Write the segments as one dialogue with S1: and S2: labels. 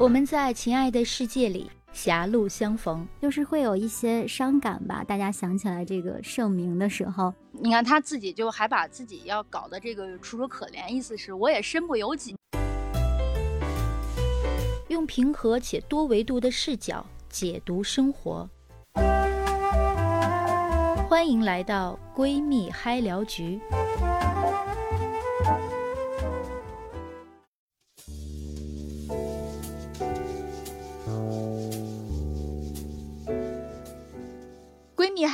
S1: 我们在情爱的世界里狭路相逢，
S2: 就是会有一些伤感吧。大家想起来这个盛名的时候，
S3: 你看他自己就还把自己要搞的这个楚楚可怜，意思是我也身不由己。
S1: 用平和且多维度的视角解读生活，欢迎来到闺蜜嗨聊局。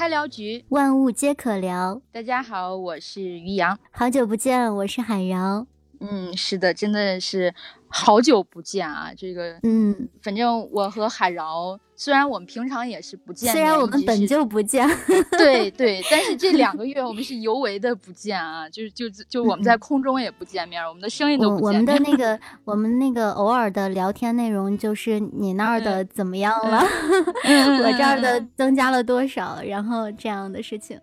S3: 闺蜜嗨聊局，
S2: 万物皆可聊。
S3: 大家好，我是于洋，
S2: 好久不见，我是海饶。
S3: 嗯，是的，真的是好久不见啊！这个，
S2: 嗯，
S3: 反正我和海饶，虽然我们平常也是不见，
S2: 虽然我们本就不见，
S3: 对 对，但是这两个月我们是尤为的不见啊！就是就就我们在空中也不见面，我们的声音都不
S2: 见。我们的那个我们那个偶尔的聊天内容，就是你那儿的怎么样了，我这儿的增加了多少，然后这样的事情。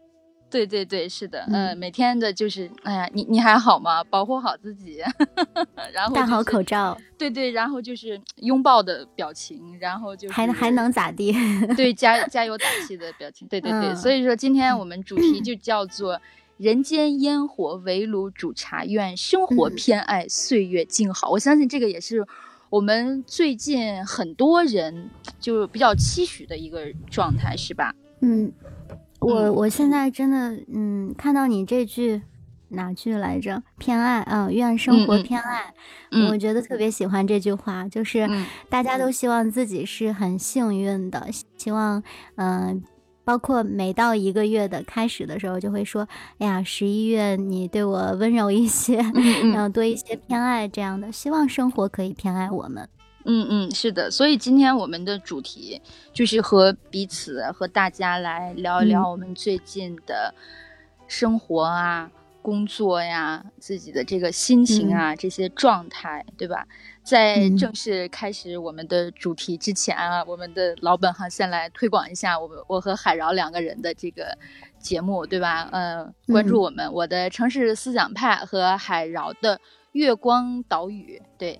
S3: 对对对，是的，嗯，每天的就是，哎呀，你你还好吗？保护好自己，然后
S2: 戴好口罩，
S3: 对对，然后就是拥抱的表情，然后就
S2: 还还能咋地？
S3: 对，加加油打气的表情，对对对。所以说，今天我们主题就叫做“人间烟火围炉煮茶，愿生活偏爱岁月静好”。我相信这个也是我们最近很多人就比较期许的一个状态，是吧？
S2: 嗯。我我现在真的，嗯，看到你这句哪句来着？偏爱啊，愿生活偏爱。我觉得特别喜欢这句话，就是大家都希望自己是很幸运的，希望，嗯，包括每到一个月的开始的时候，就会说，哎呀，十一月你对我温柔一些，然后多一些偏爱这样的，希望生活可以偏爱我们。
S3: 嗯嗯，是的，所以今天我们的主题就是和彼此和大家来聊一聊我们最近的生活啊、工作呀、自己的这个心情啊这些状态，对吧？在正式开始我们的主题之前啊，我们的老本行先来推广一下我们我和海饶两个人的这个节目，对吧？呃，关注我们我的城市思想派和海饶的月光岛屿，对。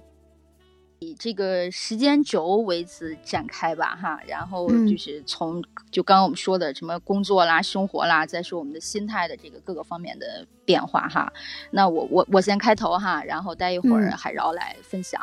S3: 以这个时间轴为此展开吧，哈，然后就是从就刚刚我们说的什么工作啦、生活啦，再说我们的心态的这个各个方面的变化，哈。那我我我先开头哈，然后待一会儿海饶来分享。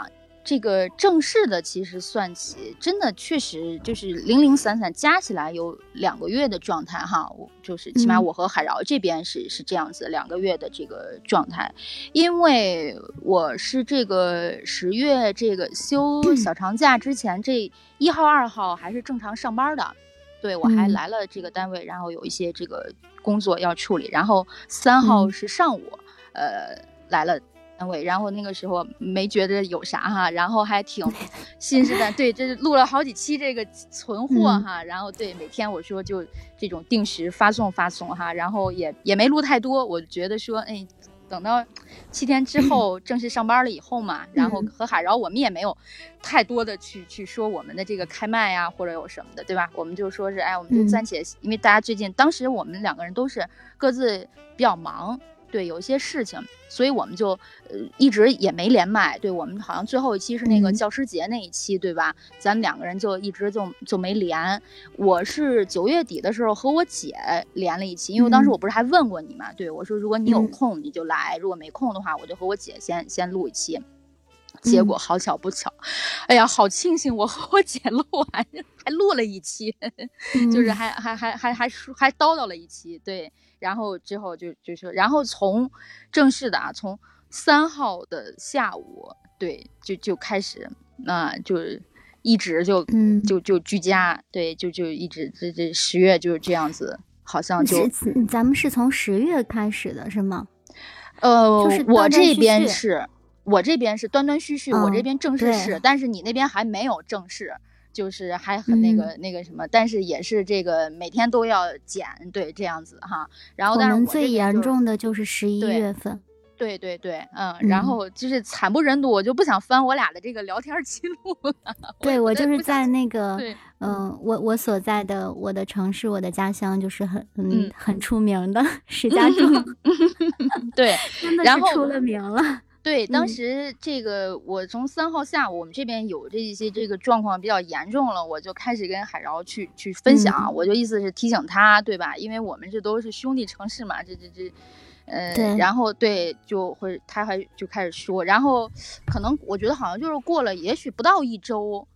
S3: 这个正式的其实算起，真的确实就是零零散散加起来有两个月的状态哈，我就是起码我和海饶这边是是这样子两个月的这个状态，因为我是这个十月这个休小长假之前这一号二号还是正常上班的，对我还来了这个单位，然后有一些这个工作要处理，然后三号是上午，呃来了。单位，然后那个时候没觉得有啥哈，然后还挺新鲜的。对，这是录了好几期这个存货哈，然后对每天我说就这种定时发送发送哈，然后也也没录太多，我觉得说哎，等到七天之后正式上班了以后嘛，然后和海饶我们也没有太多的去去说我们的这个开麦呀或者有什么的，对吧？我们就说是哎，我们就暂且，因为大家最近当时我们两个人都是各自比较忙。对，有一些事情，所以我们就呃一直也没连麦。对我们好像最后一期是那个教师节那一期，对吧？咱们两个人就一直就就没连。我是九月底的时候和我姐连了一期，因为当时我不是还问过你嘛？对我说，如果你有空你就来，如果没空的话，我就和我姐先先录一期。结果好巧不巧，哎呀，好庆幸我和我姐 录完还录了一期，就是还还还还还还叨叨了一期，对。然后之后就就说，然后从正式的啊，从三号的下午，对，就就开始，那就一直就嗯就就居家，对，就就一直这这十月就是这样子，好像就
S2: 咱们是从十月开始的是吗？
S3: 呃，就是我这边是，我这边是断断续续，我这边正式是，但是你那边还没有正式。就是还很那个那个什么，但是也是这个每天都要减，对这样子哈。然后，但是我
S2: 们最严重的就是十一月份。
S3: 对对对，嗯，然后就是惨不忍睹，我就不想翻我俩的这个聊天记录了。
S2: 对我就是在那个，嗯，我我所在的我的城市，我的家乡就是很嗯很出名的 石家 庄。
S3: 对，
S2: 真的是出了名了。
S3: 对，当时这个我从三号下午，我们这边有这一些这个状况比较严重了，我就开始跟海饶去去分享，我就意思是提醒他，对吧？因为我们这都是兄弟城市嘛，这这这，呃，然后对，就会他还就开始说，然后可能我觉得好像就是过了，也许不到一周。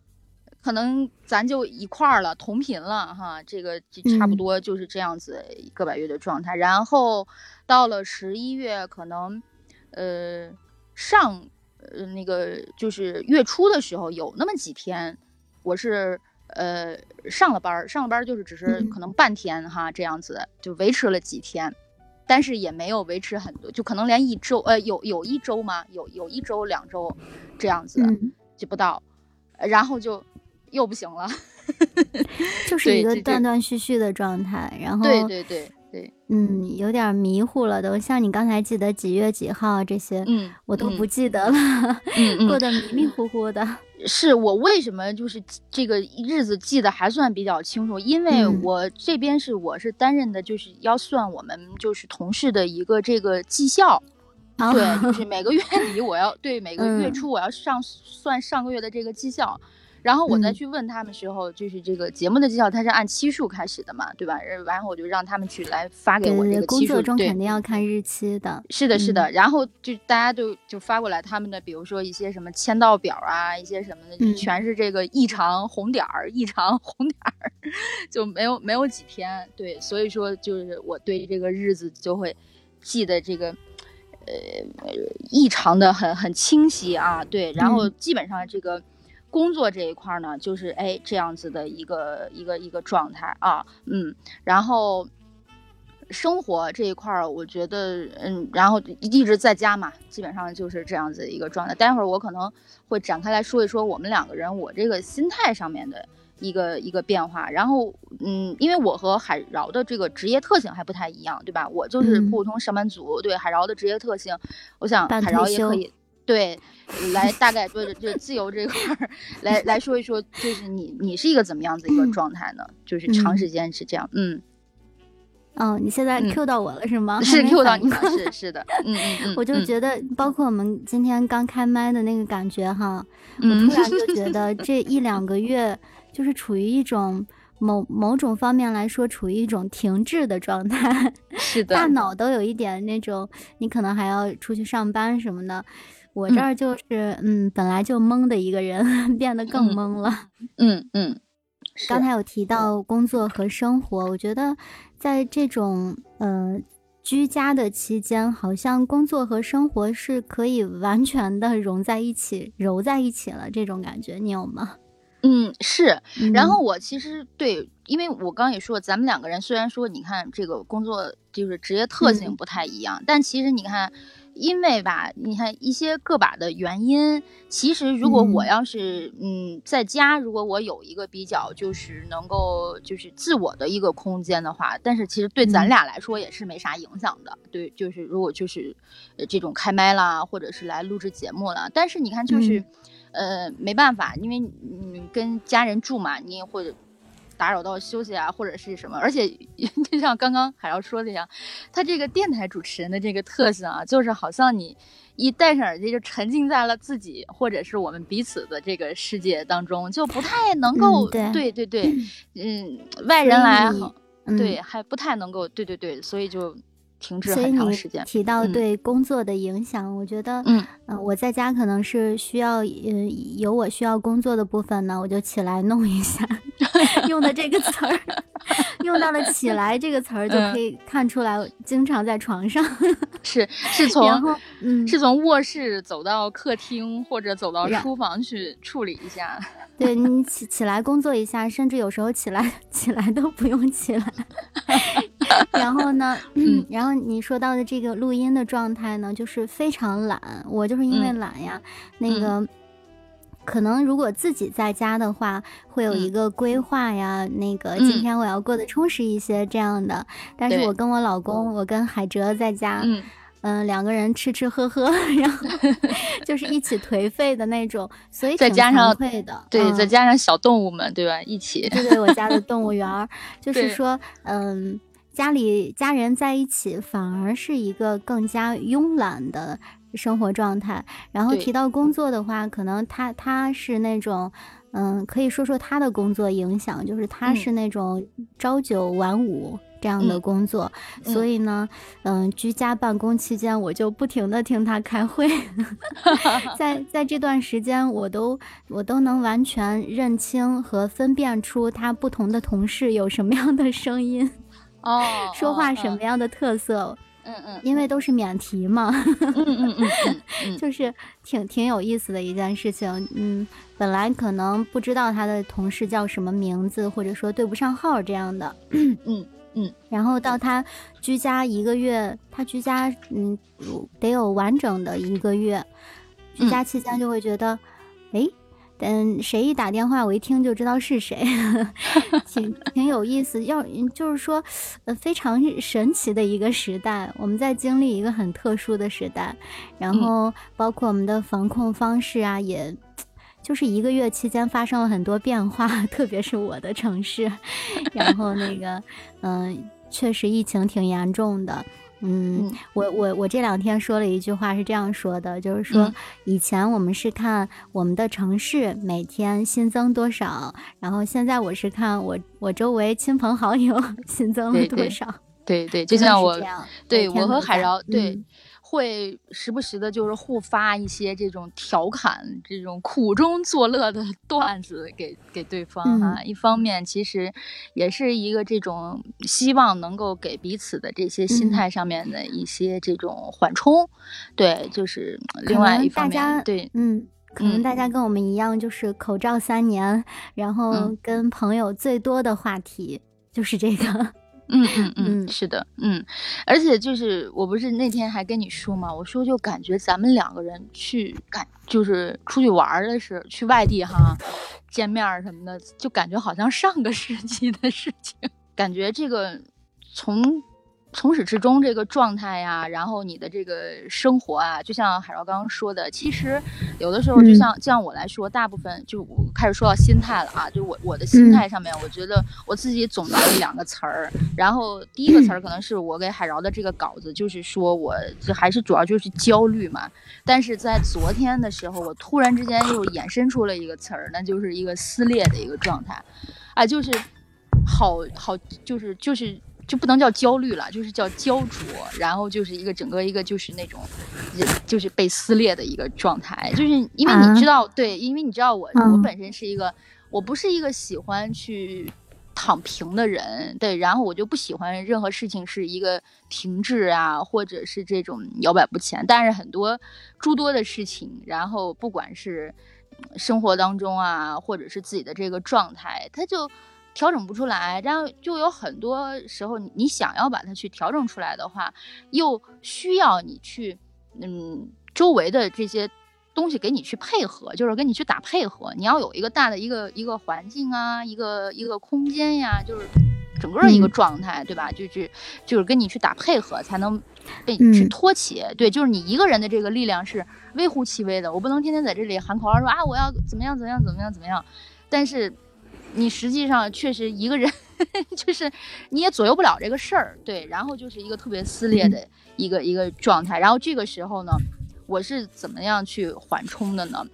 S3: 可能咱就一块儿了，同频了哈，这个就差不多就是这样子一个把月的状态。然后到了十一月，可能呃上呃那个就是月初的时候，有那么几天，我是呃上了班，上了班就是只是可能半天哈，这样子就维持了几天，但是也没有维持很多，就可能连一周呃有有一周吗？有有一周两周这样子就不到，然后就。又不行了，
S2: 就是一个断断续续的状态，然后
S3: 对对对对，
S2: 嗯，有点迷糊了都。像你刚才记得几月几号这些，
S3: 嗯，
S2: 我都不记得了，过得迷迷糊糊的。
S3: 是我为什么就是这个日子记得还算比较清楚？因为我这边是我是担任的，就是要算我们就是同事的一个这个绩效，对，就是每个月底我要对每个月初我要上算上个月的这个绩效。然后我再去问他们时候，就是这个节目的绩效，它是按期数开始的嘛，对吧？然后我就让他们去来发给我这个
S2: 期数。工作中肯定要看日期的。
S3: 是的，是的。然后就大家都就发过来他们的，比如说一些什么签到表啊，一些什么的，全是这个异常红点儿，异常红点儿，就没有没有几天。对，所以说就是我对这个日子就会记得这个，呃，异常的很很清晰啊。对，然后基本上这个。工作这一块呢，就是哎这样子的一个一个一个状态啊，嗯，然后生活这一块，我觉得嗯，然后一直在家嘛，基本上就是这样子一个状态。待会儿我可能会展开来说一说我们两个人我这个心态上面的一个一个变化。然后嗯，因为我和海饶的这个职业特性还不太一样，对吧？我就是普通上班族，对海饶的职业特性，我想海饶也可以。对，来大概就就自由这块儿来来说一说，就是你你是一个怎么样子一个状态呢？就是长时间是这样，嗯，
S2: 哦，你现在 Q 到我了是吗？
S3: 是 Q 到你了，是是的，嗯嗯嗯，
S2: 我就觉得，包括我们今天刚开麦的那个感觉哈，我突然就觉得 这一两个月就是处于一种某某种方面来说处于一种停滞的状态，
S3: 是的，
S2: 大脑都有一点那种，你可能还要出去上班什么的。我这儿就是，嗯，本来就懵的一个人，变得更懵了。
S3: 嗯嗯，
S2: 刚才有提到工作和生活，我觉得在这种呃居家的期间，好像工作和生活是可以完全的融在一起、揉在一起了，这种感觉你有吗？
S3: 嗯，是。然后我其实对，因为我刚也说，咱们两个人虽然说，你看这个工作就是职业特性不太一样，但其实你看。因为吧，你看一些个把的原因，其实如果我要是嗯在家，如果我有一个比较就是能够就是自我的一个空间的话，但是其实对咱俩来说也是没啥影响的。对，就是如果就是这种开麦啦，或者是来录制节目了，但是你看就是呃没办法，因为你跟家人住嘛，你也会。打扰到休息啊，或者是什么，而且 就像刚刚海瑶说的一样，他这个电台主持人的这个特性啊，就是好像你一戴上耳机就沉浸在了自己或者是我们彼此的这个世界当中，就不太能够对对对，嗯，外人来对还不太能够对对对，所以就。停滞很长时间。
S2: 提到对工作的影响，我觉得，
S3: 嗯，
S2: 我在家可能是需要，呃，有我需要工作的部分呢，我就起来弄一下。用的这个词儿，用到了“起来”这个词儿，就可以看出来，经常在床上。
S3: 是是从，嗯，是从卧室走到客厅，或者走到厨房去处理一下。
S2: 对你起起来工作一下，甚至有时候起来起来都不用起来。然后呢，嗯，然后你说到的这个录音的状态呢，就是非常懒。我就是因为懒呀，那个可能如果自己在家的话，会有一个规划呀，那个今天我要过得充实一些这样的。但是我跟我老公，我跟海哲在家，嗯，两个人吃吃喝喝，然后 就是一起颓废的那种，所以
S3: 再加上
S2: 的，
S3: 对，再加上小动物们，对吧？一起，
S2: 对对，我家的动物园儿，就是说，嗯。家里家人在一起，反而是一个更加慵懒的生活状态。然后提到工作的话，可能他他是那种，嗯，可以说说他的工作影响，就是他是那种朝九晚五。这样的工作，所以呢，嗯，居家办公期间，我就不停的听他开会，在在这段时间，我都我都能完全认清和分辨出他不同的同事有什么样的声音，
S3: 哦，
S2: 说话什么样的特
S3: 色，嗯嗯，
S2: 因为都是免提嘛，
S3: 嗯嗯嗯，
S2: 就是挺挺有意思的一件事情，嗯，本来可能不知道他的同事叫什么名字，或者说对不上号这样的，
S3: 嗯。嗯，
S2: 然后到他居家一个月，他居家嗯得有完整的一个月，居家期间就会觉得，哎，嗯，谁一打电话，我一听就知道是谁，挺挺有意思。要就是说，呃，非常神奇的一个时代，我们在经历一个很特殊的时代，然后包括我们的防控方式啊，也。就是一个月期间发生了很多变化，特别是我的城市，然后那个，嗯，确实疫情挺严重的。嗯，我我我这两天说了一句话是这样说的，就是说以前我们是看我们的城市每天新增多少，然后现在我是看我我周围亲朋好友 新增了多少。
S3: 对对，就像我，对我和海
S2: 饶
S3: 对。会时不时的，就是互发一些这种调侃、这种苦中作乐的 段子给给对方啊。一方面，其实也是一个这种希望能够给彼此的这些心态上面的一些这种缓冲。对，就是另外一方面，对，
S2: 嗯，可能大家跟我们一样，就是口罩三年，然后跟朋友最多的话题就是这个。
S3: 嗯 嗯嗯，是的，嗯，而且就是我不是那天还跟你说嘛，我说就感觉咱们两个人去感就是出去玩的时候，去外地哈，见面什么的，就感觉好像上个世纪的事情，感觉这个从。从始至终这个状态呀，然后你的这个生活啊，就像海绕刚刚说的，其实有的时候就像就像我来说，大部分就我开始说到心态了啊，就我我的心态上面，我觉得我自己总结了两个词儿，然后第一个词儿可能是我给海饶的这个稿子，就是说我就还是主要就是焦虑嘛，但是在昨天的时候，我突然之间又衍生出了一个词儿，那就是一个撕裂的一个状态，啊，就是好好就是就是。就不能叫焦虑了，就是叫焦灼，然后就是一个整个一个就是那种，就是被撕裂的一个状态。就是因为你知道，对，因为你知道我我本身是一个，我不是一个喜欢去躺平的人，对，然后我就不喜欢任何事情是一个停滞啊，或者是这种摇摆不前。但是很多诸多的事情，然后不管是生活当中啊，或者是自己的这个状态，它就。调整不出来，然后就有很多时候，你想要把它去调整出来的话，又需要你去，嗯，周围的这些东西给你去配合，就是跟你去打配合。你要有一个大的一个一个环境啊，一个一个空间呀，就是整个一个状态，对吧？就去就是跟你去打配合，才能被去托起。对，就是你一个人的这个力量是微乎其微的，我不能天天在这里喊口号说啊，我要怎么样怎么样怎么样怎么样，但是。你实际上确实一个人，就是你也左右不了这个事儿，对。然后就是一个特别撕裂的一个一个状态。然后这个时候呢，我是怎么样去缓冲的呢？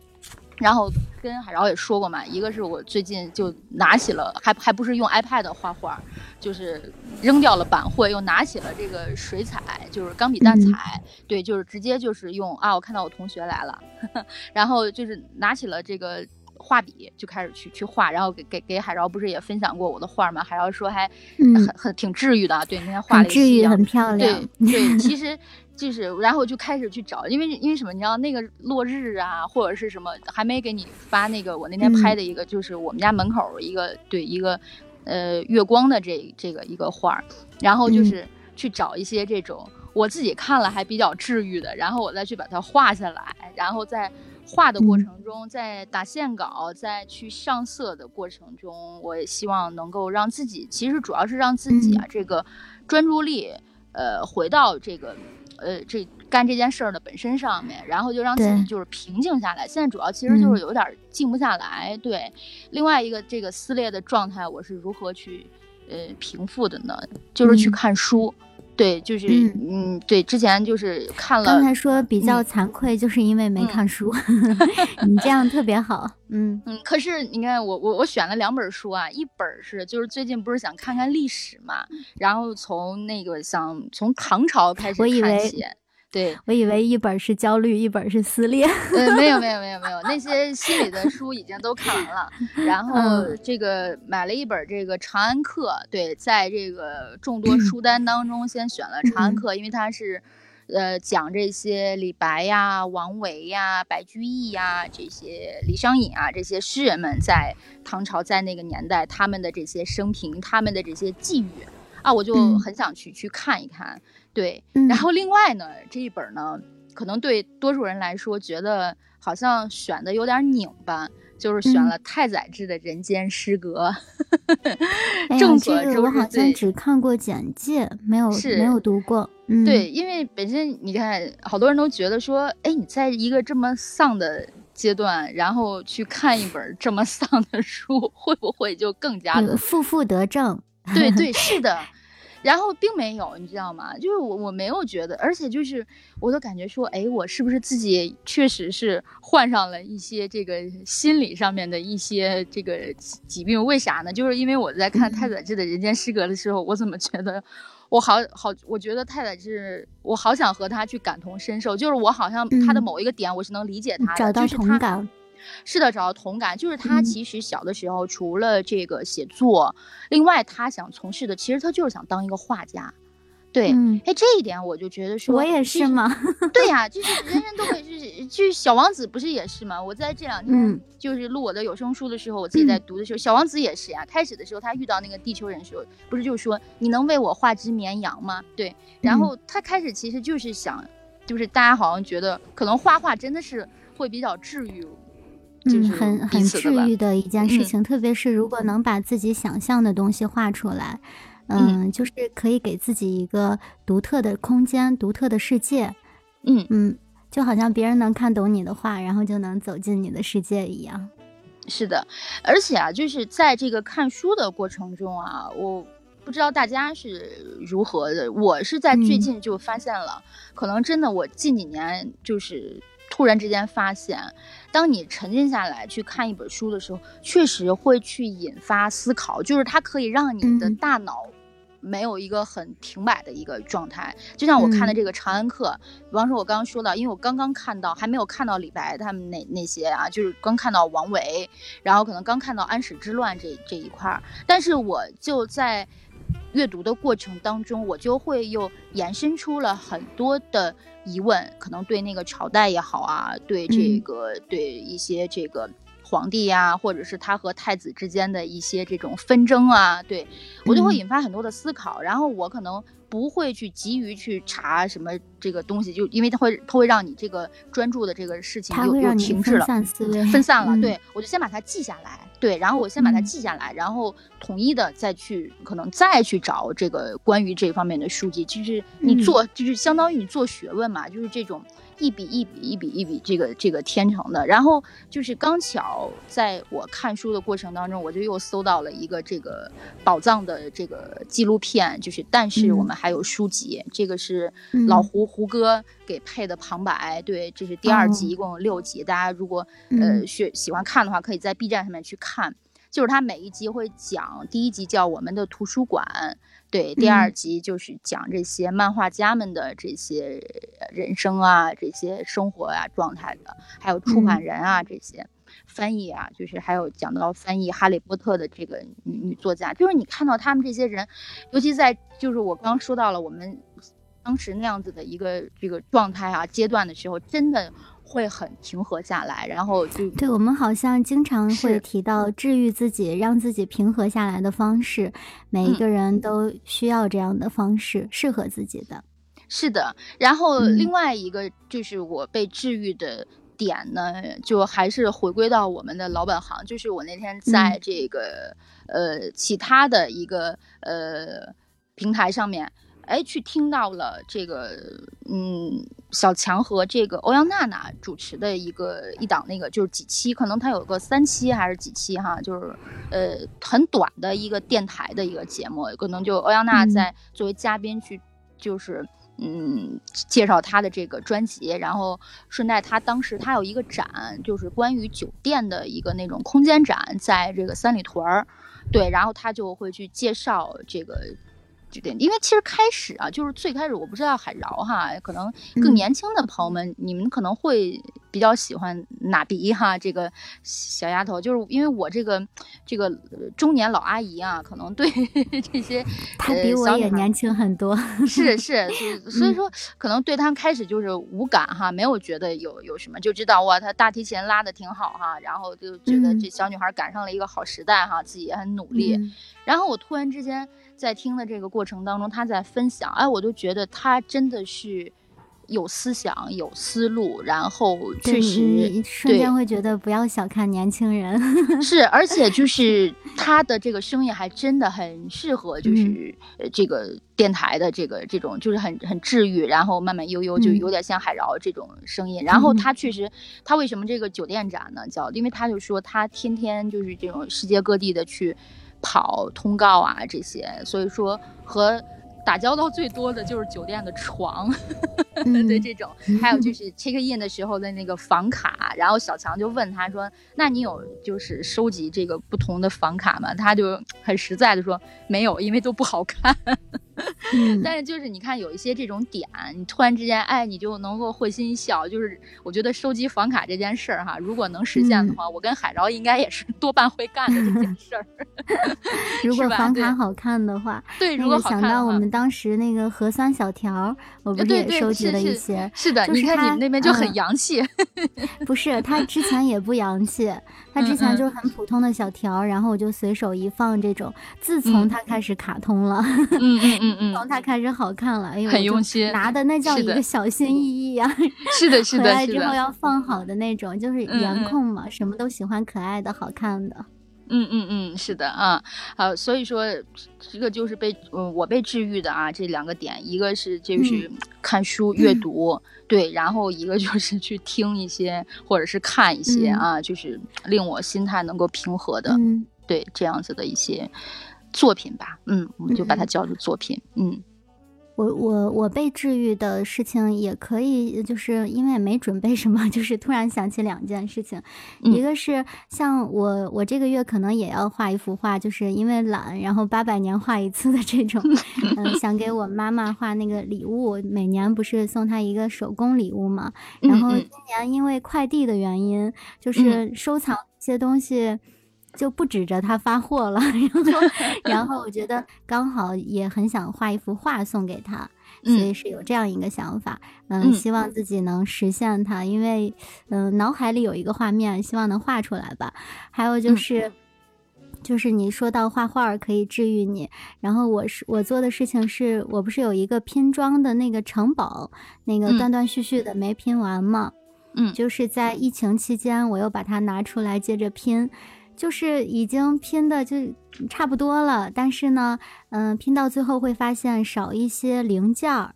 S3: 然后跟海饶也说过嘛，一个是我最近就拿起了，还还不是用 iPad 画画，就是扔掉了板绘，又拿起了这个水彩，就是钢笔淡彩，对，就是直接就是用啊，我看到我同学来了，然后就是拿起了这个。画笔就开始去去画，然后给给给海饶不是也分享过我的画吗？海饶说还很很挺治愈的，对那天画了一
S2: 治愈很漂
S3: 亮。对对，其实就是然后就开始去找，因为因为什么？你知道那个落日啊，或者是什么，还没给你发那个我那天拍的一个，就是我们家门口一个对一个呃月光的这这个一个画，然后就是去找一些这种我自己看了还比较治愈的，然后我再去把它画下来，然后再。画的过程中，在打线稿，在去上色的过程中，我也希望能够让自己，其实主要是让自己啊，这个专注力，呃，回到这个，呃，这干这件事儿的本身上面，然后就让自己就是平静下来。现在主要其实就是有点静不下来。对，另外一个这个撕裂的状态，我是如何去呃平复的呢？就是去看书。对，就是嗯，对，之前就是看了。
S2: 刚才说比较惭愧，就是因为没看书。你这样特别好，嗯
S3: 嗯。可是你看，我我我选了两本书啊，一本是就是最近不是想看看历史嘛，然后从那个想从唐朝开始看起。对
S2: 我以为一本是焦虑，一本是撕裂。
S3: 对，没有没有没有没有，那 些心理的书已经都看完了。然后这个买了一本这个《长安客》，对，在这个众多书单当中先选了《长安客》，因为它是，呃，讲这些李白呀、王维呀、白居易呀这些李商隐啊这些诗人们在唐朝在那个年代他们的这些生平，他们的这些际遇啊，我就很想去去看一看。对，然后另外呢，这一本呢，可能对多数人来说觉得好像选的有点拧巴，就是选了太宰治的《人间失格》。众所周知，
S2: 我好像只看过简介，没有没有读过。嗯，
S3: 对，因为本身你看，好多人都觉得说，哎，你在一个这么丧的阶段，然后去看一本这么丧的书，会不会就更加的
S2: 负负得正？
S3: 对对，是的。然后并没有，你知道吗？就是我我没有觉得，而且就是我都感觉说，哎，我是不是自己确实是患上了一些这个心理上面的一些这个疾病？为啥呢？就是因为我在看太宰治的《人间失格》的时候，我怎么觉得我好好，我觉得太宰治，我好想和他去感同身受，就是我好像他的某一个点，我是能理解他
S2: 的，找到同感。
S3: 是的，找到同感，就是他其实小的时候除了这个写作，另外他想从事的，其实他就是想当一个画家。对，哎，这一点我就觉得说，
S2: 我也是吗？
S3: 对呀，就是人人都会，就 是就是小王子不是也是吗？我在这两天就是录我的有声书的时候，我自己在读的时候，小王子也是呀。开始的时候他遇到那个地球人的时候，不是就说你能为我画只绵羊吗？对，然后他开始其实就是想，就是大家好像觉得可能画画真的是会比较治愈。
S2: 嗯，很很治愈的一件事情，特别是如果能把自己想象的东西画出来，嗯，就是可以给自己一个独特的空间、独特的世界，
S3: 嗯
S2: 嗯，就好像别人能看懂你的画，然后就能走进你的世界一样。
S3: 是的，而且啊，就是在这个看书的过程中啊，我不知道大家是如何的，我是在最近就发现了，可能真的我近几年就是。突然之间发现，当你沉浸下来去看一本书的时候，确实会去引发思考，就是它可以让你的大脑没有一个很停摆的一个状态。就像我看的这个《长安客》，比方说我刚刚说到，因为我刚刚看到，还没有看到李白他们那那些啊，就是刚看到王维，然后可能刚看到安史之乱这这一块儿，但是我就在。阅读的过程当中，我就会又延伸出了很多的疑问，可能对那个朝代也好啊，对这个对一些这个皇帝呀，或者是他和太子之间的一些这种纷争啊，对我就会引发很多的思考，然后我可能。不会去急于去查什么这个东西，就因为它会它会让你这个专注的这个事情又又停滞了，
S2: 分散思维，
S3: 分散了。对我就先把它记下来，对，然后我先把它记下来，然后统一的再去可能再去找这个关于这方面的书籍，就是你做就是相当于你做学问嘛，就是这种。一笔一笔一笔一笔，这个这个天成的。然后就是刚巧在我看书的过程当中，我就又搜到了一个这个宝藏的这个纪录片，就是但是我们还有书籍，这个是老胡胡歌给配的旁白。对，这是第二集，一共有六集。大家如果呃学喜欢看的话，可以在 B 站上面去看。就是他每一集会讲，第一集叫我们的图书馆。对，第二集就是讲这些漫画家们的这些人生啊，这些生活啊状态的，还有出版人啊这些。翻译啊，就是还有讲到翻译《哈利波特》的这个女女作家，就是你看到他们这些人，尤其在就是我刚说到了我们当时那样子的一个这个状态啊阶段的时候，真的。会很平和下来，然后就
S2: 对我们好像经常会提到治愈自己、让自己平和下来的方式。每一个人都需要这样的方式，适合自己的。
S3: 是的，然后另外一个就是我被治愈的点呢，就还是回归到我们的老本行，就是我那天在这个呃其他的一个呃平台上面。哎，去听到了这个，嗯，小强和这个欧阳娜娜主持的一个一档那个就是几期，可能他有个三期还是几期哈，就是呃很短的一个电台的一个节目，可能就欧阳娜在作为嘉宾去就是嗯介绍她的这个专辑，然后顺带她当时她有一个展，就是关于酒店的一个那种空间展，在这个三里屯儿，对，然后他就会去介绍这个。这点，因为其实开始啊，就是最开始我不知道海饶哈，可能更年轻的朋友们，你们可能会比较喜欢哪比哈这个小丫头，就是因为我这个这个中年老阿姨啊，可能对 这些
S2: 她比我也年轻很多，
S3: 是是，所以说可能对她开始就是无感哈，没有觉得有有什么，就知道哇，她大提琴拉的挺好哈，然后就觉得这小女孩赶上了一个好时代哈，自己也很努力，然后我突然之间。在听的这个过程当中，他在分享，哎，我就觉得他真的是有思想、有思路，然后确实
S2: 瞬间会觉得不要小看年轻人，
S3: 是，而且就是他的这个声音还真的很适合，就是呃这个电台的这个这种，就是很很治愈，然后慢慢悠悠，就有点像海饶这种声音。然后他确实，他为什么这个酒店展呢？叫，因为他就说他天天就是这种世界各地的去。跑通告啊，这些，所以说和打交道最多的就是酒店的床，对这种，还有就是 check in 的时候的那个房卡，然后小强就问他说：“那你有就是收集这个不同的房卡吗？”他就很实在的说：“没有，因为都不好看。”但是就是你看有一些这种点，你突然之间哎，你就能够会心一笑。就是我觉得收集房卡这件事儿哈，如果能实现的话，我跟海饶应该也是多半会干的这件事儿。
S2: 如果房卡好看的话，
S3: 对，如果
S2: 想到我们当时那个核酸小条，我不是也收集了一些？
S3: 是的，
S2: 你
S3: 看你们那边就很洋气。
S2: 不是，他之前也不洋气，他之前就是很普通的小条，然后我就随手一放这种。自从他开始卡通了，
S3: 嗯嗯嗯嗯。
S2: 从他开始好看了，哎呦，
S3: 很用心，
S2: 拿的那叫一个小心翼翼啊。
S3: 是的，是的，
S2: 回来之后要放好的那种，就是颜控嘛，什么都喜欢可爱的、好看的。
S3: 嗯嗯嗯，是的啊，好，所以说这个就是被嗯我被治愈的啊，这两个点，一个是就是看书阅读，对，然后一个就是去听一些或者是看一些啊，就是令我心态能够平和的，对，这样子的一些。作品吧，嗯，我们就把它叫做作品，嗯，
S2: 我我我被治愈的事情也可以，就是因为没准备什么，就是突然想起两件事情，一个是像我我这个月可能也要画一幅画，就是因为懒，然后八百年画一次的这种，嗯，想给我妈妈画那个礼物，每年不是送她一个手工礼物嘛，然后今年因为快递的原因，就是收藏一些东西。就不指着他发货了，然后，然后我觉得刚好也很想画一幅画送给他，所以是有这样一个想法，嗯，希望自己能实现它，因为，嗯，脑海里有一个画面，希望能画出来吧。还有就是，就是你说到画画可以治愈你，然后我是我做的事情是我不是有一个拼装的那个城堡，那个断断续续的没拼完嘛？
S3: 嗯，
S2: 就是在疫情期间，我又把它拿出来接着拼。就是已经拼的就差不多了，但是呢，嗯，拼到最后会发现少一些零件儿。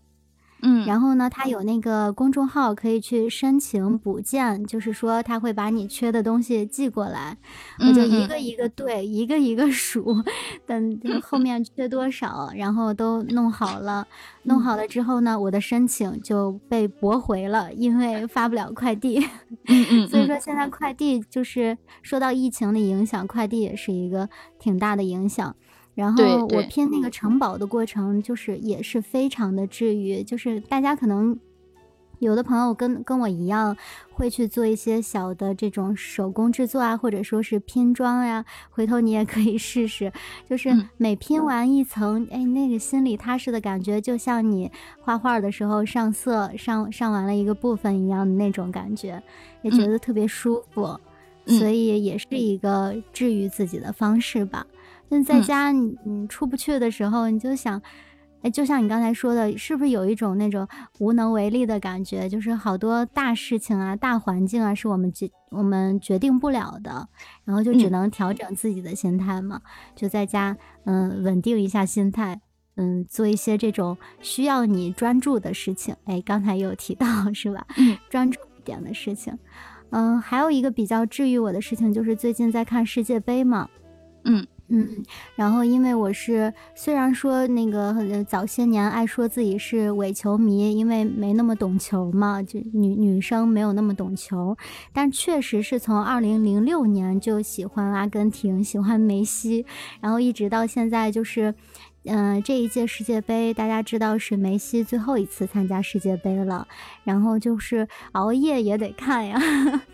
S3: 嗯，
S2: 然后呢，他有那个公众号可以去申请补件，就是说他会把你缺的东西寄过来，我就一个一个对，一个一个数，等 后面缺多少，然后都弄好了。弄好了之后呢，我的申请就被驳回了，因为发不了快递。所以说现在快递就是受到疫情的影响，快递也是一个挺大的影响。然后我拼那个城堡的过程，就是也是非常的治愈。就是大家可能有的朋友跟跟我一样，会去做一些小的这种手工制作啊，或者说是拼装呀。回头你也可以试试，就是每拼完一层，哎，那个心里踏实的感觉，就像你画画的时候上色上上完了一个部分一样的那种感觉，也觉得特别舒服。所以也是一个治愈自己的方式吧。那在家你你出不去的时候，你就想，哎，就像你刚才说的，是不是有一种那种无能为力的感觉？就是好多大事情啊、大环境啊，是我们决我们决定不了的，然后就只能调整自己的心态嘛。就在家，嗯，稳定一下心态，嗯，做一些这种需要你专注的事情。哎，刚才有提到是吧？
S3: 嗯，
S2: 专注一点的事情。嗯，还有一个比较治愈我的事情，就是最近在看世界杯嘛。
S3: 嗯。
S2: 嗯，然后因为我是虽然说那个早些年爱说自己是伪球迷，因为没那么懂球嘛，就女女生没有那么懂球，但确实是从二零零六年就喜欢阿根廷，喜欢梅西，然后一直到现在就是，嗯，这一届世界杯大家知道是梅西最后一次参加世界杯了，然后就是熬夜也得看呀，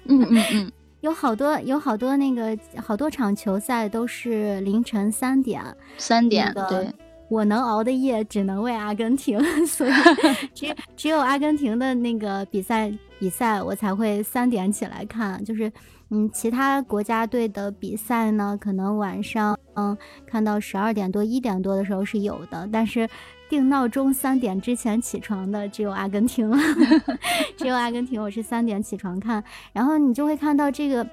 S3: 嗯 嗯嗯。
S2: 有好多有好多那个好多场球赛都是凌晨三点，
S3: 三点对。
S2: 我能熬的夜只能为阿根廷，所以 只只有阿根廷的那个比赛比赛我才会三点起来看。就是嗯，其他国家队的比赛呢，可能晚上嗯看到十二点多一点多的时候是有的，但是。定闹钟三点之前起床的只有阿根廷，只有阿根廷，我是三点起床看，然后你就会看到这个。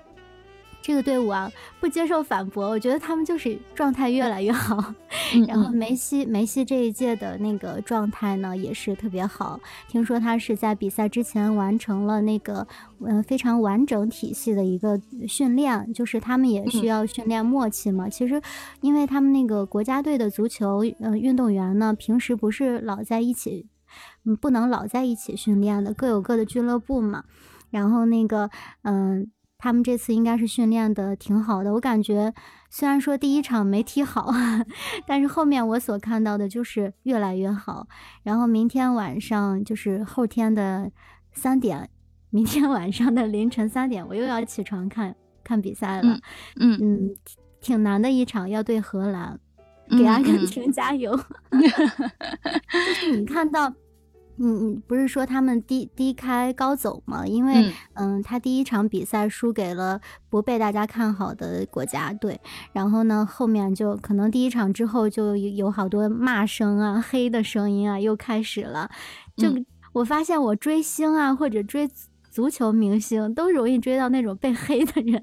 S2: 这个队伍啊，不接受反驳，我觉得他们就是状态越来越好。然后梅西，梅西这一届的那个状态呢，也是特别好。听说他是在比赛之前完成了那个嗯非常完整体系的一个训练，就是他们也需要训练默契嘛。其实，因为他们那个国家队的足球呃运动员呢，平时不是老在一起，嗯，不能老在一起训练的，各有各的俱乐部嘛。然后那个嗯。他们这次应该是训练的挺好的，我感觉虽然说第一场没踢好，但是后面我所看到的就是越来越好。然后明天晚上就是后天的三点，明天晚上的凌晨三点，我又要起床看看比赛了。嗯嗯，挺难的一场，要对荷兰，给阿根廷加油。就是你看到。嗯嗯，不是说他们低低开高走吗？因为嗯，他第一场比赛输给了不被大家看好的国家队，然后呢，后面就可能第一场之后就有好多骂声啊、黑的声音啊又开始了。就我发现我追星啊或者追足球明星都容易追到那种被黑的人，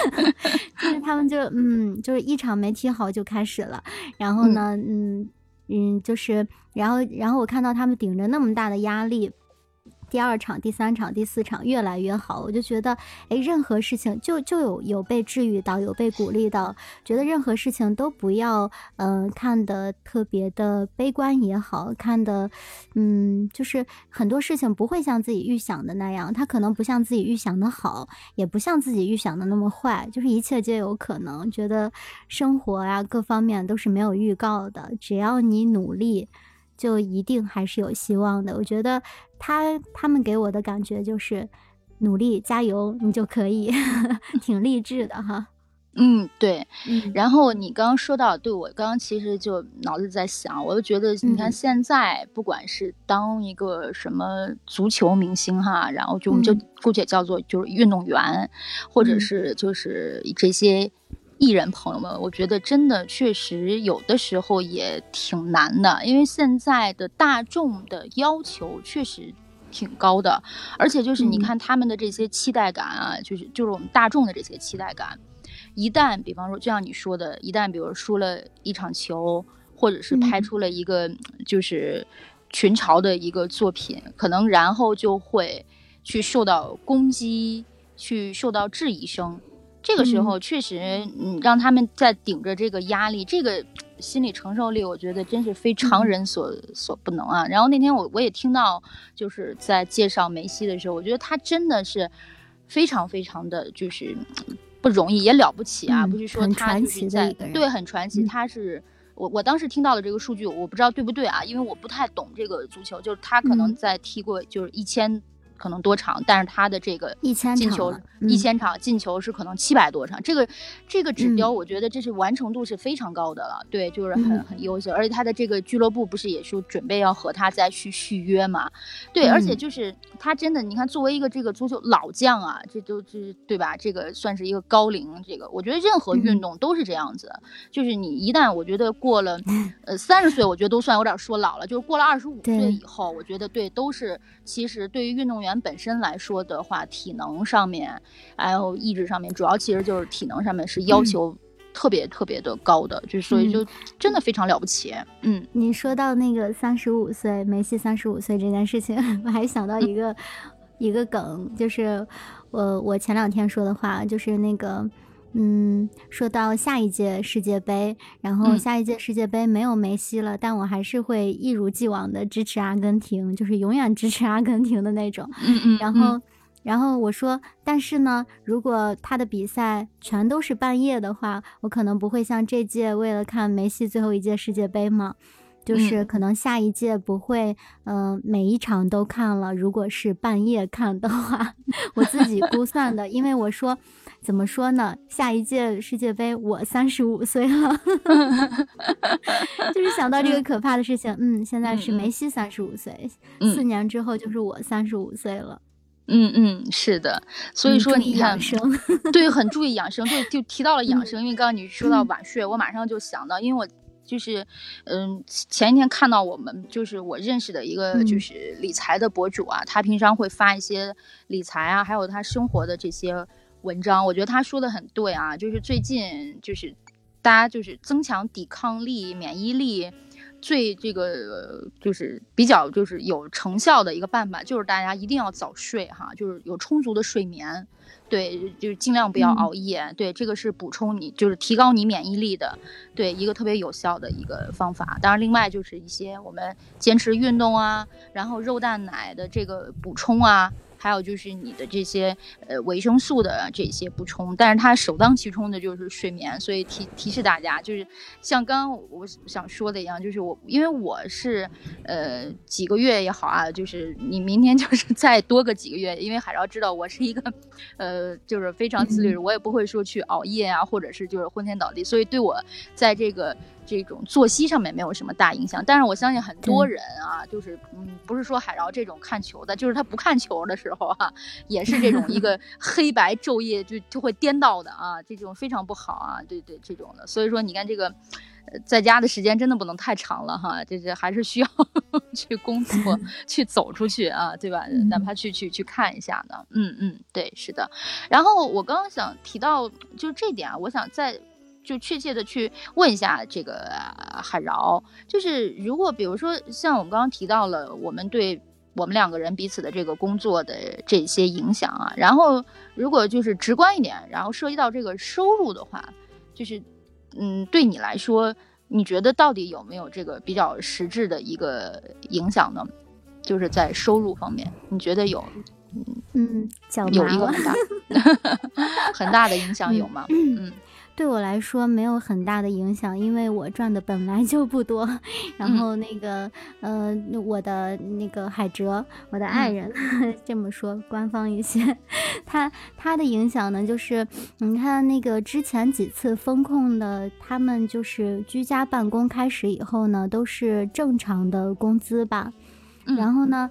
S2: 就是他们就嗯，就是一场没踢好就开始了，然后呢，嗯。嗯，就是，然后，然后我看到他们顶着那么大的压力。第二场、第三场、第四场越来越好，我就觉得，哎，任何事情就就有有被治愈到，有被鼓励到，觉得任何事情都不要，嗯，看的特别的悲观也好看的，嗯，就是很多事情不会像自己预想的那样，它可能不像自己预想的好，也不像自己预想的那么坏，就是一切皆有可能。觉得生活呀，各方面都是没有预告的，只要你努力。就一定还是有希望的。我觉得他他们给我的感觉就是努力加油，你就可以，挺励志的哈。
S3: 嗯，对。然后你刚刚说到，对我刚刚其实就脑子在想，我就觉得你看现在不管是当一个什么足球明星哈，然后就我们就姑且叫做就是运动员，或者是就是这些。艺人朋友们，我觉得真的确实有的时候也挺难的，因为现在的大众的要求确实挺高的，而且就是你看他们的这些期待感啊，就是就是我们大众的这些期待感，一旦比方说就像你说的，一旦比如输了一场球，或者是拍出了一个就是群嘲的一个作品，可能然后就会去受到攻击，去受到质疑声。这个时候确实，嗯，让他们在顶着这个压力，这个心理承受力，我觉得真是非常人所所不能啊。然后那天我我也听到，就是在介绍梅西的时候，我觉得他真的是非常非常的就是不容易，也了不起啊。不是说他就是在对很传奇，他是我我当时听到的这个数据，我不知道对不对啊，因为我不太懂这个足球，就是他可能在踢过就是一千。可能多场，但是他的这个一千进球一千场进球是可能七百多场，这个这个指标我觉得这是完成度是非常高的了，对，就是很很优秀，而且他的这个俱乐部不是也是准备要和他再去续约嘛，对，而且就是他真的，你看作为一个这个足球老将啊，这都是对吧？这个算是一个高龄，这个我觉得任何运。动都是这样子，就是你一旦我觉得过了呃三十岁，我觉得都算有点说老了，就是过了二十五岁以后，我觉得对都是其实对于运动员。员本身来说的话，体能上面，还有意志上面，主要其实就是体能上面是要求特别特别的高的，就所以就真的非常了不起。嗯，
S2: 你说到那个三十五岁，梅西三十五岁这件事情，我还想到一个 一个梗，就是我我前两天说的话，就是那个嗯，说到下一届世界杯，然后下一届世界杯没有梅西了，但我还是会一如既往的支持阿根廷，就是永远支持阿根廷的那种。
S3: 嗯嗯。
S2: 然后，然后我说，但是呢，如果他的比赛全都是半夜的话，我可能不会像这届为了看梅西最后一届世界杯嘛。就是可能下一届不会，嗯，每一场都看了。如果是半夜看的话，我自己估算的，因为我说，怎么说呢？下一届世界杯我三十五岁了，就是想到这个可怕的事情。嗯，现在是梅西三十五岁，四年之后就是我三十五岁了。
S3: 嗯嗯，是的。所以说你看，对，很注意养生，对就提到了养生。因为刚刚你说到晚睡，我马上就想到，因为我。就是，嗯，前一天看到我们就是我认识的一个就是理财的博主啊，他平常会发一些理财啊，还有他生活的这些文章，我觉得他说的很对啊，就是最近就是大家就是增强抵抗力、免疫力。最这个就是比较就是有成效的一个办法，就是大家一定要早睡哈，就是有充足的睡眠，对，就是尽量不要熬夜，对，这个是补充你就是提高你免疫力的，对，一个特别有效的一个方法。当然，另外就是一些我们坚持运动啊，然后肉蛋奶的这个补充啊。还有就是你的这些呃维生素的这些补充，但是它首当其冲的就是睡眠，所以提提示大家，就是像刚刚我想说的一样，就是我因为我是呃几个月也好啊，就是你明天就是再多个几个月，因为海潮知道我是一个呃就是非常自律，我也不会说去熬夜啊，或者是就是昏天倒地，所以对我在这个。这种作息上面没有什么大影响，但是我相信很多人啊，就是嗯，不是说海饶这种看球的，就是他不看球的时候哈，也是这种一个 黑白昼夜就就会颠倒的啊，这种非常不好啊，对对，这种的。所以说，你看这个，在家的时间真的不能太长了哈，这这还是需要 去工作，去走出去啊，对吧？哪怕去去去看一下呢，嗯嗯，对，是的。然后我刚刚想提到就这点啊，我想再。就确切的去问一下这个海饶，就是如果比如说像我们刚刚提到了，我们对我们两个人彼此的这个工作的这些影响啊，然后如果就是直观一点，然后涉及到这个收入的话，就是嗯，对你来说，你觉得到底有没有这个比较实质的一个影响呢？就是在收入方面，你觉得有？
S2: 嗯，
S3: 有一个很大 很大的影响有吗？嗯。
S2: 对我来说没有很大的影响，因为我赚的本来就不多。然后那个，呃，我的那个海哲，我的爱人，这么说官方一些，他他的影响呢，就是你看那个之前几次风控的，他们就是居家办公开始以后呢，都是正常的工资吧。然后呢，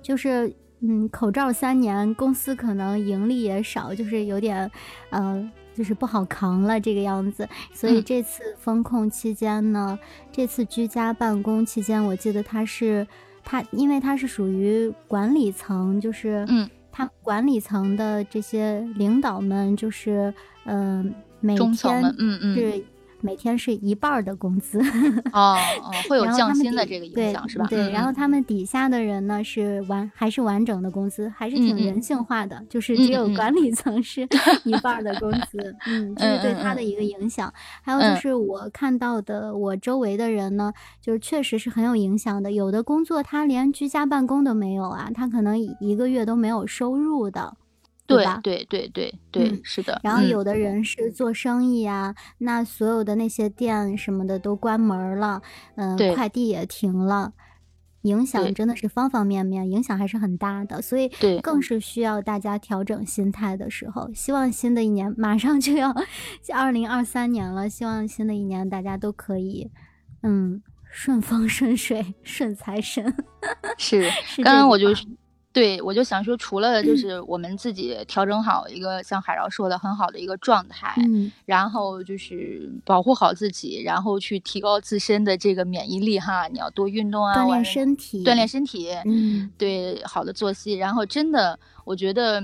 S2: 就是嗯，口罩三年，公司可能盈利也少，就是有点，嗯。就是不好扛了这个样子，所以这次封控期间呢，这次居家办公期间，我记得他是他，因为他是属于管理层，就是
S3: 嗯，
S2: 他管理层的这些领导们，就是嗯，每天
S3: 嗯嗯
S2: 是。每天是一半的工资
S3: 哦哦，会有降薪的这个影响是吧？
S2: 对，然后他们底下的人呢是完还是完整的工资，还是挺人性化的，就是只有管理层是 一半的工资，嗯，这是对他的一个影响。还有就是我看到的，我周围的人呢，就是确实是很有影响的。有的工作他连居家办公都没有啊，他可能一个月都没有收入的。
S3: 对吧对对对对，是的。
S2: 然后有的人是做生意啊，那所有的那些店什么的都关门了，嗯，快递也停了，影响真的是方方面面，影响还是很大的。所以更是需要大家调整心态的时候。希望新的一年马上就要二零二三年了，希望新的一年大家都可以，嗯，顺风顺水，顺财神。
S3: 是，刚刚我就。对，我就想说，除了就是我们自己调整好一个像海饶说的很好的一个状态，
S2: 嗯，
S3: 然后就是保护好自己，然后去提高自身的这个免疫力哈，你要多运动啊，
S2: 锻炼身体，
S3: 锻炼身体，
S2: 嗯，
S3: 对，好的作息，然后真的，我觉得，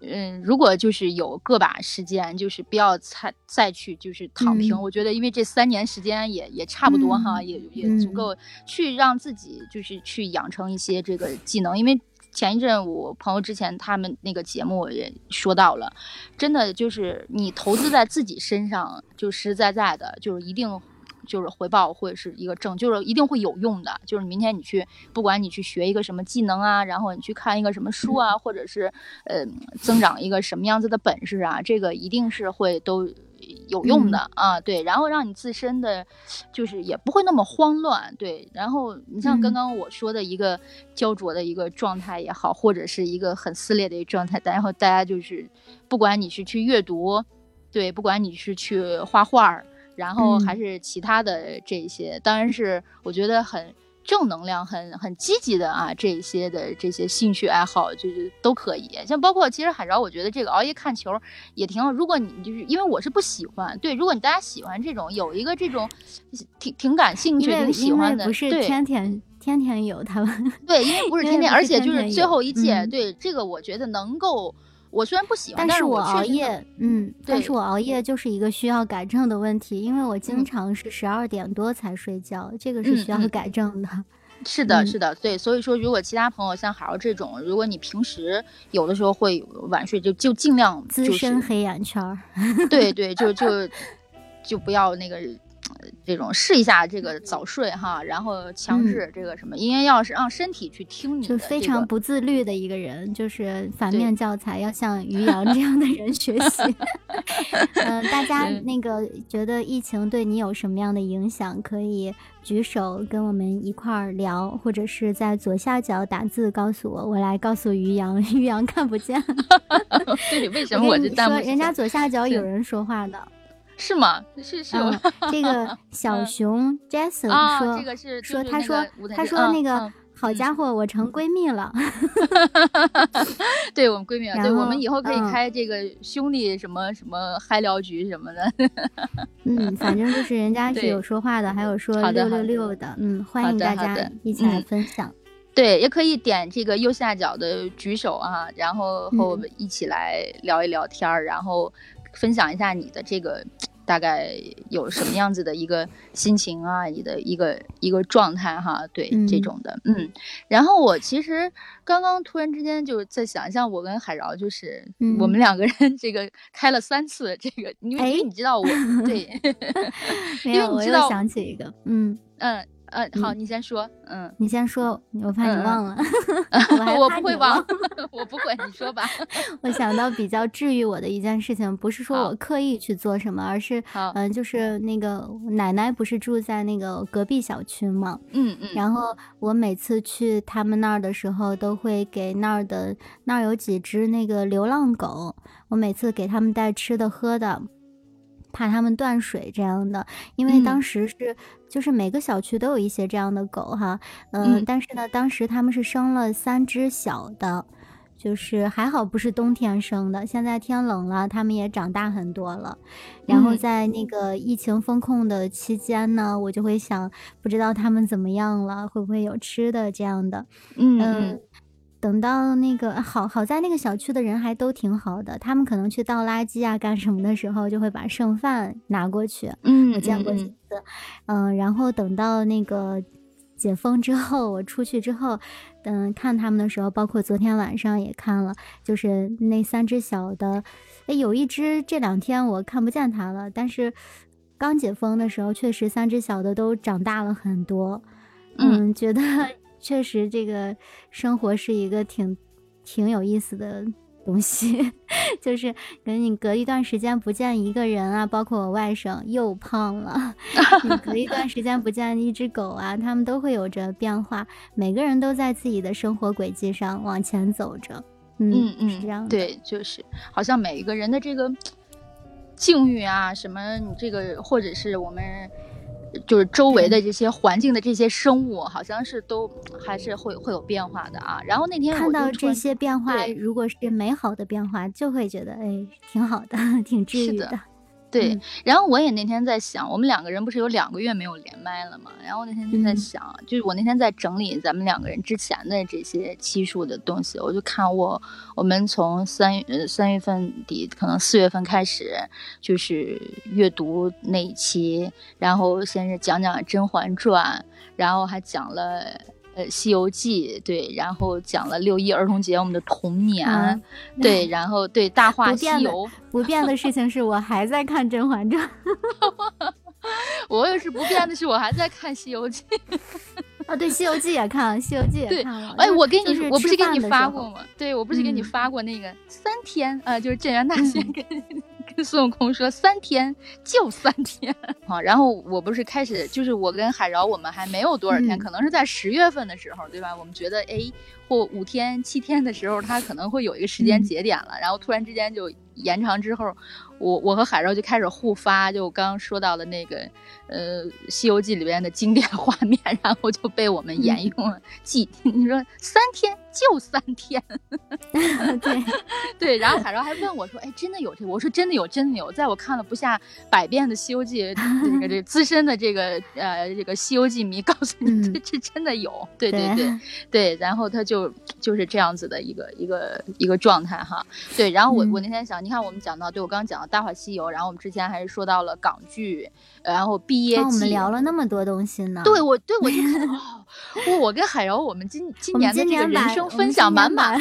S3: 嗯，如果就是有个把时间，就是不要再再去就是躺平，我觉得因为这三年时间也也差不多哈，也也足够去让自己就是去养成一些这个技能，因为。前一阵我朋友之前他们那个节目也说到了，真的就是你投资在自己身上，就实实在在的，就是一定。就是回报会是一个正，就是一定会有用的。就是明天你去，不管你去学一个什么技能啊，然后你去看一个什么书啊，或者是呃增长一个什么样子的本事啊，这个一定是会都有用的啊。对，然后让你自身的就是也不会那么慌乱。对，然后你像刚刚我说的一个焦灼的一个状态也好，或者是一个很撕裂的一个状态，然后大家就是不管你是去阅读，对，不管你是去画画。然后还是其他的这些，当然是我觉得很正能量、很很积极的啊，这些的这些兴趣爱好就是都可以。像包括其实海潮，我觉得这个熬夜看球也挺好。如果你就是因为我是不喜欢，对，如果你大家喜欢这种有一个这种挺挺感兴趣、挺喜欢的，
S2: 不是天天天天有他们，
S3: 对，因为不是 天天，而且就是最后一届，对这个我觉得能够。我虽然不喜欢，
S2: 但
S3: 是
S2: 我熬夜，嗯，但是我熬夜就是一个需要改正的问题，因为我经常是十二点多才睡觉，这个是需要改正的。
S3: 是的，是的，对，所以说如果其他朋友像海儿这种，如果你平时有的时候会晚睡，就就尽量
S2: 资深黑眼圈儿，
S3: 对对，就 就就不要那个。这种试一下这个早睡哈，然后强制这个什么，因为要是让身体去听你，
S2: 就非常不自律的一个人，就是反面教材，要向于洋这样的人 学习。嗯，大家那个觉得疫情对你有什么样的影响，可以举手跟我们一块儿聊，或者是在左下角打字告诉我，我来告诉于洋，于洋看不见。
S3: 对，为什么我就说
S2: 人家左下角有人说话的？
S3: 是吗？是是吗？
S2: 这个 小熊 Jason 说，
S3: 这个是
S2: 说，他说他说那个好家伙，我成闺蜜了。
S3: 对我们闺蜜，对我们以后可以开这个兄弟什么什么嗨聊局什么的。
S2: 嗯，反正就是人家是有说话的，还有说六六六的。嗯，欢迎大家一起来分享。
S3: 对，也可以点这个右下角的举手啊，然后和我们一起来聊一聊天儿，然后分享一下你的这个。大概有什么样子的一个心情啊？你的一个一个状态哈？对这种的，嗯。然后我其实刚刚突然之间就在想，像我跟海饶，就是我们两个人这个开了三次这个，因为你知道我对，因为你知道
S2: 想起一个，嗯
S3: 嗯。嗯，好，你先说。嗯，
S2: 你先说，我怕你忘了。
S3: 我我不会忘，我不会。你说吧。
S2: 我想到比较治愈我的一件事情，不是说我刻意去做什么，而是嗯，就是那个奶奶不是住在那个隔壁小区吗？
S3: 嗯嗯。
S2: 然后我每次去他们那儿的时候，都会给那儿的那儿有几只那个流浪狗，我每次给他们带吃的喝的。怕它们断水这样的，因为当时是就是每个小区都有一些这样的狗哈，嗯，但是呢，当时他们是生了三只小的，就是还好不是冬天生的，现在天冷了，它们也长大很多了。然后在那个疫情封控的期间呢，我就会想，不知道它们怎么样了，会不会有吃的这样的，嗯。等到那个好好在那个小区的人还都挺好的，他们可能去倒垃圾啊干什么的时候，就会把剩饭拿过去。
S3: 嗯，
S2: 我见过几次。嗯，然后等到那个解封之后，我出去之后，嗯，看他们的时候，包括昨天晚上也看了，就是那三只小的，哎，有一只这两天我看不见它了，但是刚解封的时候，确实三只小的都长大了很多。嗯，觉得。确实，这个生活是一个挺挺有意思的东西，就是跟你隔一段时间不见一个人啊，包括我外甥又胖了，你隔一段时间不见一只狗啊，他们都会有着变化。每个人都在自己的生活轨迹上往前走着，嗯嗯，是这样的。
S3: 对，就是好像每一个人的这个 境遇啊，什么你这个，或者是我们。就是周围的这些环境的这些生物，好像是都还是会会有变化的啊。然后那天
S2: 看到这些变化，如果是美好的变化，就会觉得哎，挺好的，挺治愈的。
S3: 对，然后我也那天在想，我们两个人不是有两个月没有连麦了吗？然后那天就在想，就是我那天在整理咱们两个人之前的这些期数的东西，我就看我我们从三呃三月份底，可能四月份开始，就是阅读那一期，然后先是讲讲《甄嬛传》，然后还讲了呃《西游记》，对，然后讲了六一儿童节我们的童年，对，然后对《大话西游》。
S2: 不变的事情是我还在看《甄嬛传》。
S3: 我也是不变的是我还在看《西游记》。
S2: 啊，对，《西游记》也看了，《西游记》也看了。
S3: 哎，我给你，我不是给你发过吗？对，我不是给你发过那个三天啊，就是镇元大仙跟跟孙悟空说三天就三天啊。然后我不是开始，就是我跟海饶，我们还没有多少天，可能是在十月份的时候，对吧？我们觉得哎，或五天、七天的时候，他可能会有一个时间节点了，然后突然之间就延长之后。我我和海绕就开始互发，就刚刚说到的那个，呃，《西游记》里边的经典画面，然后就被我们沿用了。记，你说三天就三天，
S2: 对
S3: 对。然后海绕还问我说：“哎，真的有这？”我说：“真的有，真的有。”在我看了不下百遍的《西游记》，这个这资深的这个呃这个《西游记》迷告诉你，这这真的有。对对对对。然后他就就是这样子的一个一个一个状态哈。对。然后我我那天想，你看我们讲到，对我刚刚讲。大话西游，然后我们之前还是说到了港剧，然后毕业季，
S2: 我们聊了那么多东西呢。
S3: 对，我对我就 哦，我跟海柔，我们今今年的这个人生分享满满。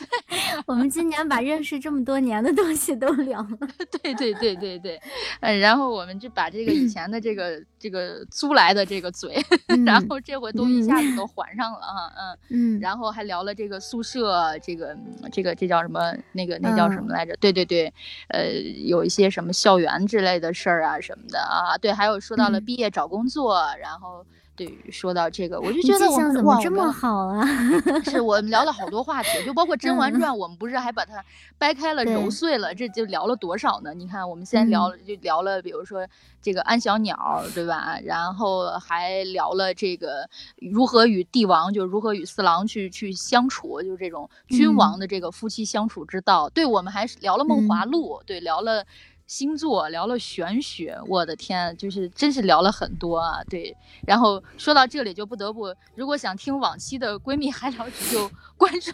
S2: 我们今年把认识这么多年的东西都聊了。
S3: 对对对对对，嗯，然后我们就把这个以前的这个这个租来的这个嘴，然后这回都一下子都还上了哈，嗯嗯，然后还聊了这个宿舍，这个这个这叫什么？那个那叫什么来着？对对对，呃。有一些什么校园之类的事儿啊什么的啊，对，还有说到了毕业找工作，然后。对，说到这个，我就觉得我们
S2: 怎么这么好啊？
S3: 是我们聊了好多话题，就包括《甄嬛传》，我们不是还把它掰开了揉碎了，这就聊了多少呢？你看，我们先聊就聊了，比如说这个安小鸟，对吧？然后还聊了这个如何与帝王，就如何与四郎去去相处，就是这种君王的这个夫妻相处之道。对，我们还是聊了《梦华录》，对，聊了。星座聊了玄学，我的天，就是真是聊了很多啊。对，然后说到这里就不得不，如果想听往期的闺蜜嗨聊局，就 关注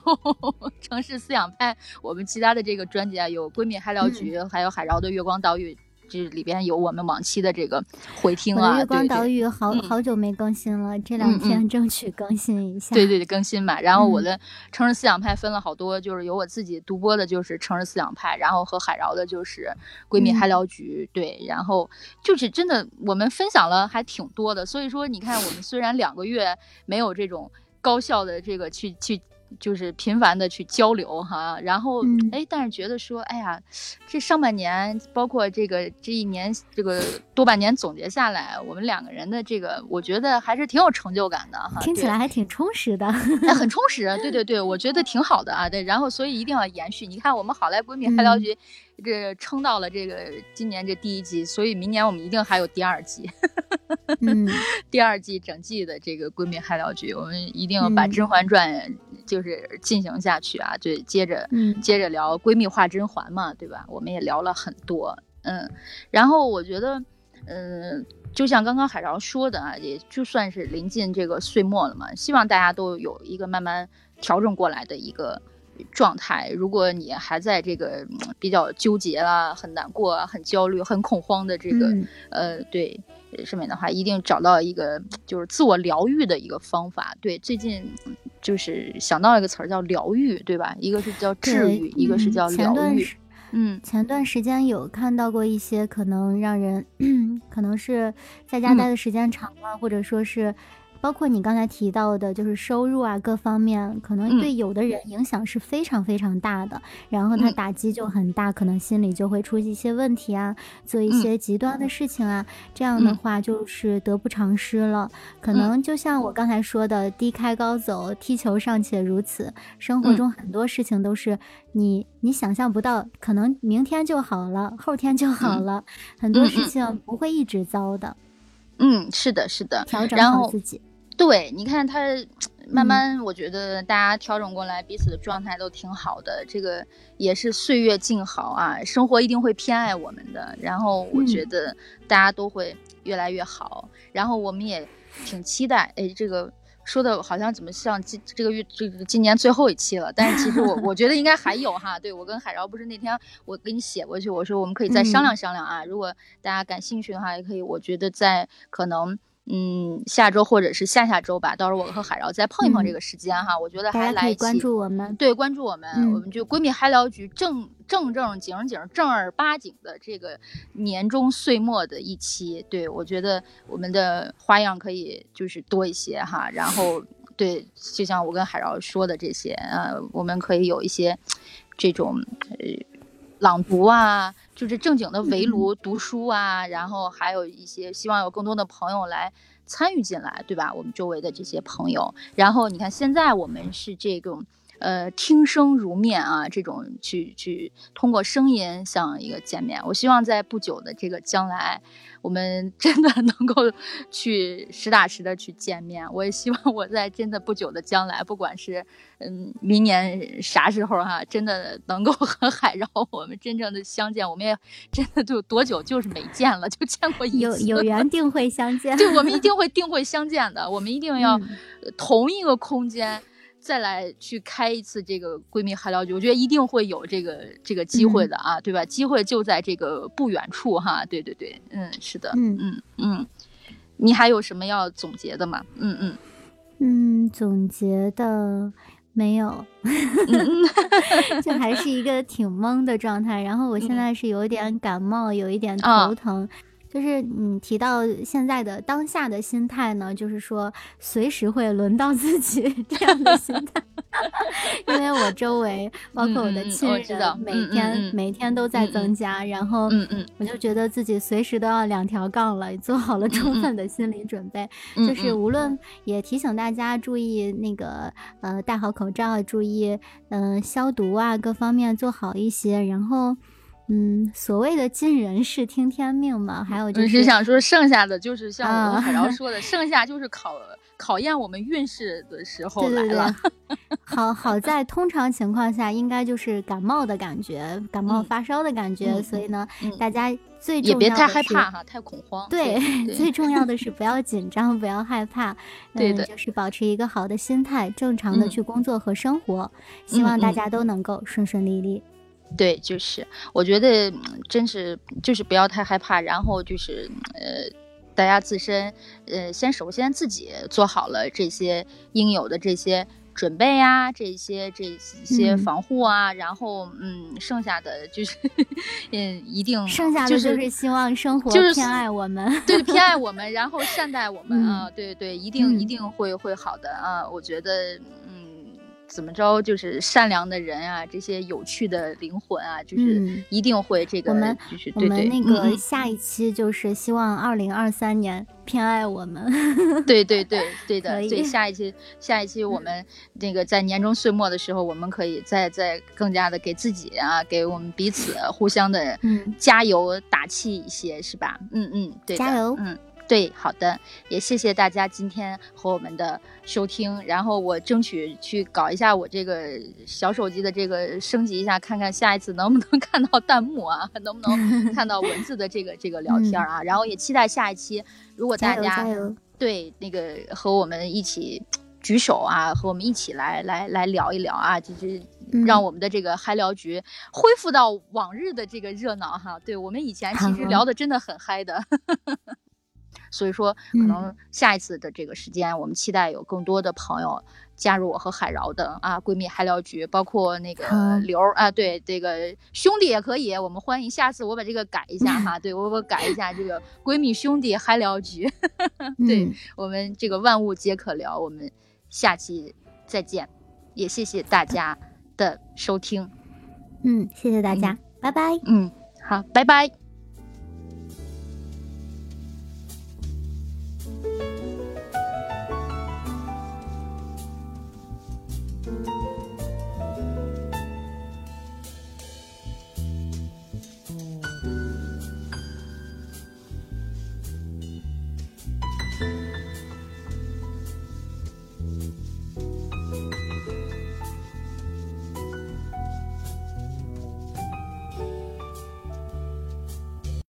S3: 城市思想派，我们其他的这个专辑啊，有闺蜜嗨聊局，还有海饶的月光岛屿。这里边有我们往期的这个回听啊，
S2: 月光岛屿好好久没更新了，这两天争取更新一下。
S3: 对对对，更新吧。然后我的城市思想派分了好多，就是有我自己独播的，就是城市思想派，然后和海饶的就是闺蜜嗨聊局。对，然后就是真的我们分享了还挺多的，所以说你看我们虽然两个月没有这种高效的这个去去。就是频繁的去交流哈，然后哎，但是觉得说，哎呀，这上半年包括这个这一年这个多半年总结下来，我们两个人的这个，我觉得还是挺有成就感的哈。
S2: 听起来还挺充实的，
S3: 很充实。对对对，我觉得挺好的啊。对，然后所以一定要延续。你看，我们好来闺蜜还聊局。这撑到了这个今年这第一季，所以明年我们一定还有第二季。
S2: 嗯，
S3: 第二季整季的这个闺蜜嗨聊剧，我们一定要把《甄嬛传》就是进行下去啊！就接着接着聊闺蜜画甄嬛嘛，对吧？我们也聊了很多，嗯。然后我觉得，嗯，就像刚刚海潮说的啊，也就算是临近这个岁末了嘛，希望大家都有一个慢慢调整过来的一个。状态，如果你还在这个比较纠结啦、很难过、很焦虑、很恐慌的这个呃对上面的话，一定找到一个就是自我疗愈的一个方法。对，最近就是想到一个词儿叫疗愈，对吧？一个是叫治愈，一个是叫疗愈。嗯，
S2: 前段时间有看到过一些可能让人 可能是在家待的时间长了，或者说是。包括你刚才提到的，就是收入啊，各方面可能对有的人影响是非常非常大的，然后他打击就很大，可能心里就会出一些问题啊，做一些极端的事情啊，这样的话就是得不偿失了。可能就像我刚才说的，低开高走，踢球尚且如此，生活中很多事情都是你你想象不到，可能明天就好了，后天就好了，很多事情不会一直糟的。
S3: 嗯，是的，是的，
S2: 调。整好自己。
S3: 对，你看他慢慢，我觉得大家调整过来，彼此的状态都挺好的。这个也是岁月静好啊，生活一定会偏爱我们的。然后我觉得大家都会越来越好。然后我们也挺期待，哎，这个说的好像怎么像今这个月这个今年最后一期了？但是其实我我觉得应该还有哈。对我跟海饶不是那天我给你写过去，我说我们可以再商量商量啊。如果大家感兴趣的话，也可以。我觉得在可能。嗯，下周或者是下下周吧，到时候我和海饶再碰一碰这个时间哈。我觉得还来一
S2: 起关注我们，
S3: 对，关注我们，我们就闺蜜嗨聊局正正正经经正儿八经的这个年终岁末的一期。对我觉得我们的花样可以就是多一些哈。然后对，就像我跟海饶说的这些，呃，我们可以有一些这种呃。朗读啊，就是正经的围炉读书啊，然后还有一些希望有更多的朋友来参与进来，对吧？我们周围的这些朋友，然后你看现在我们是这种。呃，听声如面啊，这种去去通过声音像一个见面。我希望在不久的这个将来，我们 真的能够去实打实的去见面。我也希望我在真的不久的将来，不管是嗯明年啥时候哈，真的能够和海绕我们真正的相见。我们也真的就多久就是没见了，就见过一次。
S2: 有有 缘定会相见。
S3: 对，我们一 定会定会相见的。我们一定要同一个空间。再来去开一次这个闺蜜嗨聊局，我觉得一定会有这个这个机会的啊，对吧？机会就在这个不远处哈，对对对，嗯，是的，嗯嗯嗯，你还有什么要总结的吗？嗯
S2: 嗯嗯，总结的没有，这还是一个挺懵的状态。然后我现在是有点感冒，有一点头疼。就是你提到现在的当下的心态呢，就是说随时会轮到自己 这样的心态，因为我周围 包括我的亲人，每天每天都在增加，然后我就觉得自己随时都要两条杠了，做好了充分的心理准备，就是无论也提醒大家注意那个呃戴好口罩，注意嗯消毒啊各方面做好一些，然后。嗯，所谓的尽人事听天命嘛，还有就是
S3: 想说剩下的就是像我们海瑶 说的，剩下就是考考验我们运势的时候来了。
S2: 好好在通常情况下，应该就是感冒的感觉，感冒发烧的感觉。所以呢，大家最重
S3: 要也别太害怕哈，太恐慌。
S2: 对，最重要的是不要紧张，不要害怕。
S3: 对的，
S2: 就是保持一个好的心态，正常的去工作和生活。希望大家都能够顺顺利利。
S3: 对，就是我觉得真是就是不要太害怕，然后就是呃，大家自身呃，先首先自己做好了这些应有的这些准备啊，这些这些防护啊，然后嗯，剩下的就是 嗯，一定
S2: 剩下的就是希望生活
S3: 就是
S2: 偏爱我们，
S3: 对，偏爱我们，然后善待我们啊，对对，一定一定会会好的啊，我觉得。怎么着，就是善良的人啊，这些有趣的灵魂啊，就是一定会这个。
S2: 我们
S3: 就是
S2: 我们那个下一期就是希望二零二三年偏爱我们。
S3: 对对对对的，对下一期下一期我们那个在年终岁末的时候，我们可以再再更加的给自己啊，给我们彼此互相的加油打气一些，是吧？嗯嗯，对，
S2: 加油，
S3: 嗯。对，好的，也谢谢大家今天和我们的收听。然后我争取去搞一下我这个小手机的这个升级一下，看看下一次能不能 看到弹幕啊，能不能看到文字的这个这个聊天啊。然后也期待下一期，如果大家对那个和我们一起举手啊，和我们一起来来来聊一聊啊，就是让我们的这个嗨聊局恢复到往日的这个热闹哈。对我们以前其实聊的真的很嗨的。所以说，可能下一次的这个时间，我们期待有更多的朋友加入我和海饶的啊闺蜜嗨聊局，包括那个刘啊，对这个兄弟也可以，我们欢迎下次我把这个改一下哈，对我我改一下这个闺蜜兄弟嗨聊局，对我们这个万物皆可聊，我们下期再见，也谢谢大家的收听，
S2: 嗯，谢谢大家，拜拜，
S3: 嗯，好，拜拜。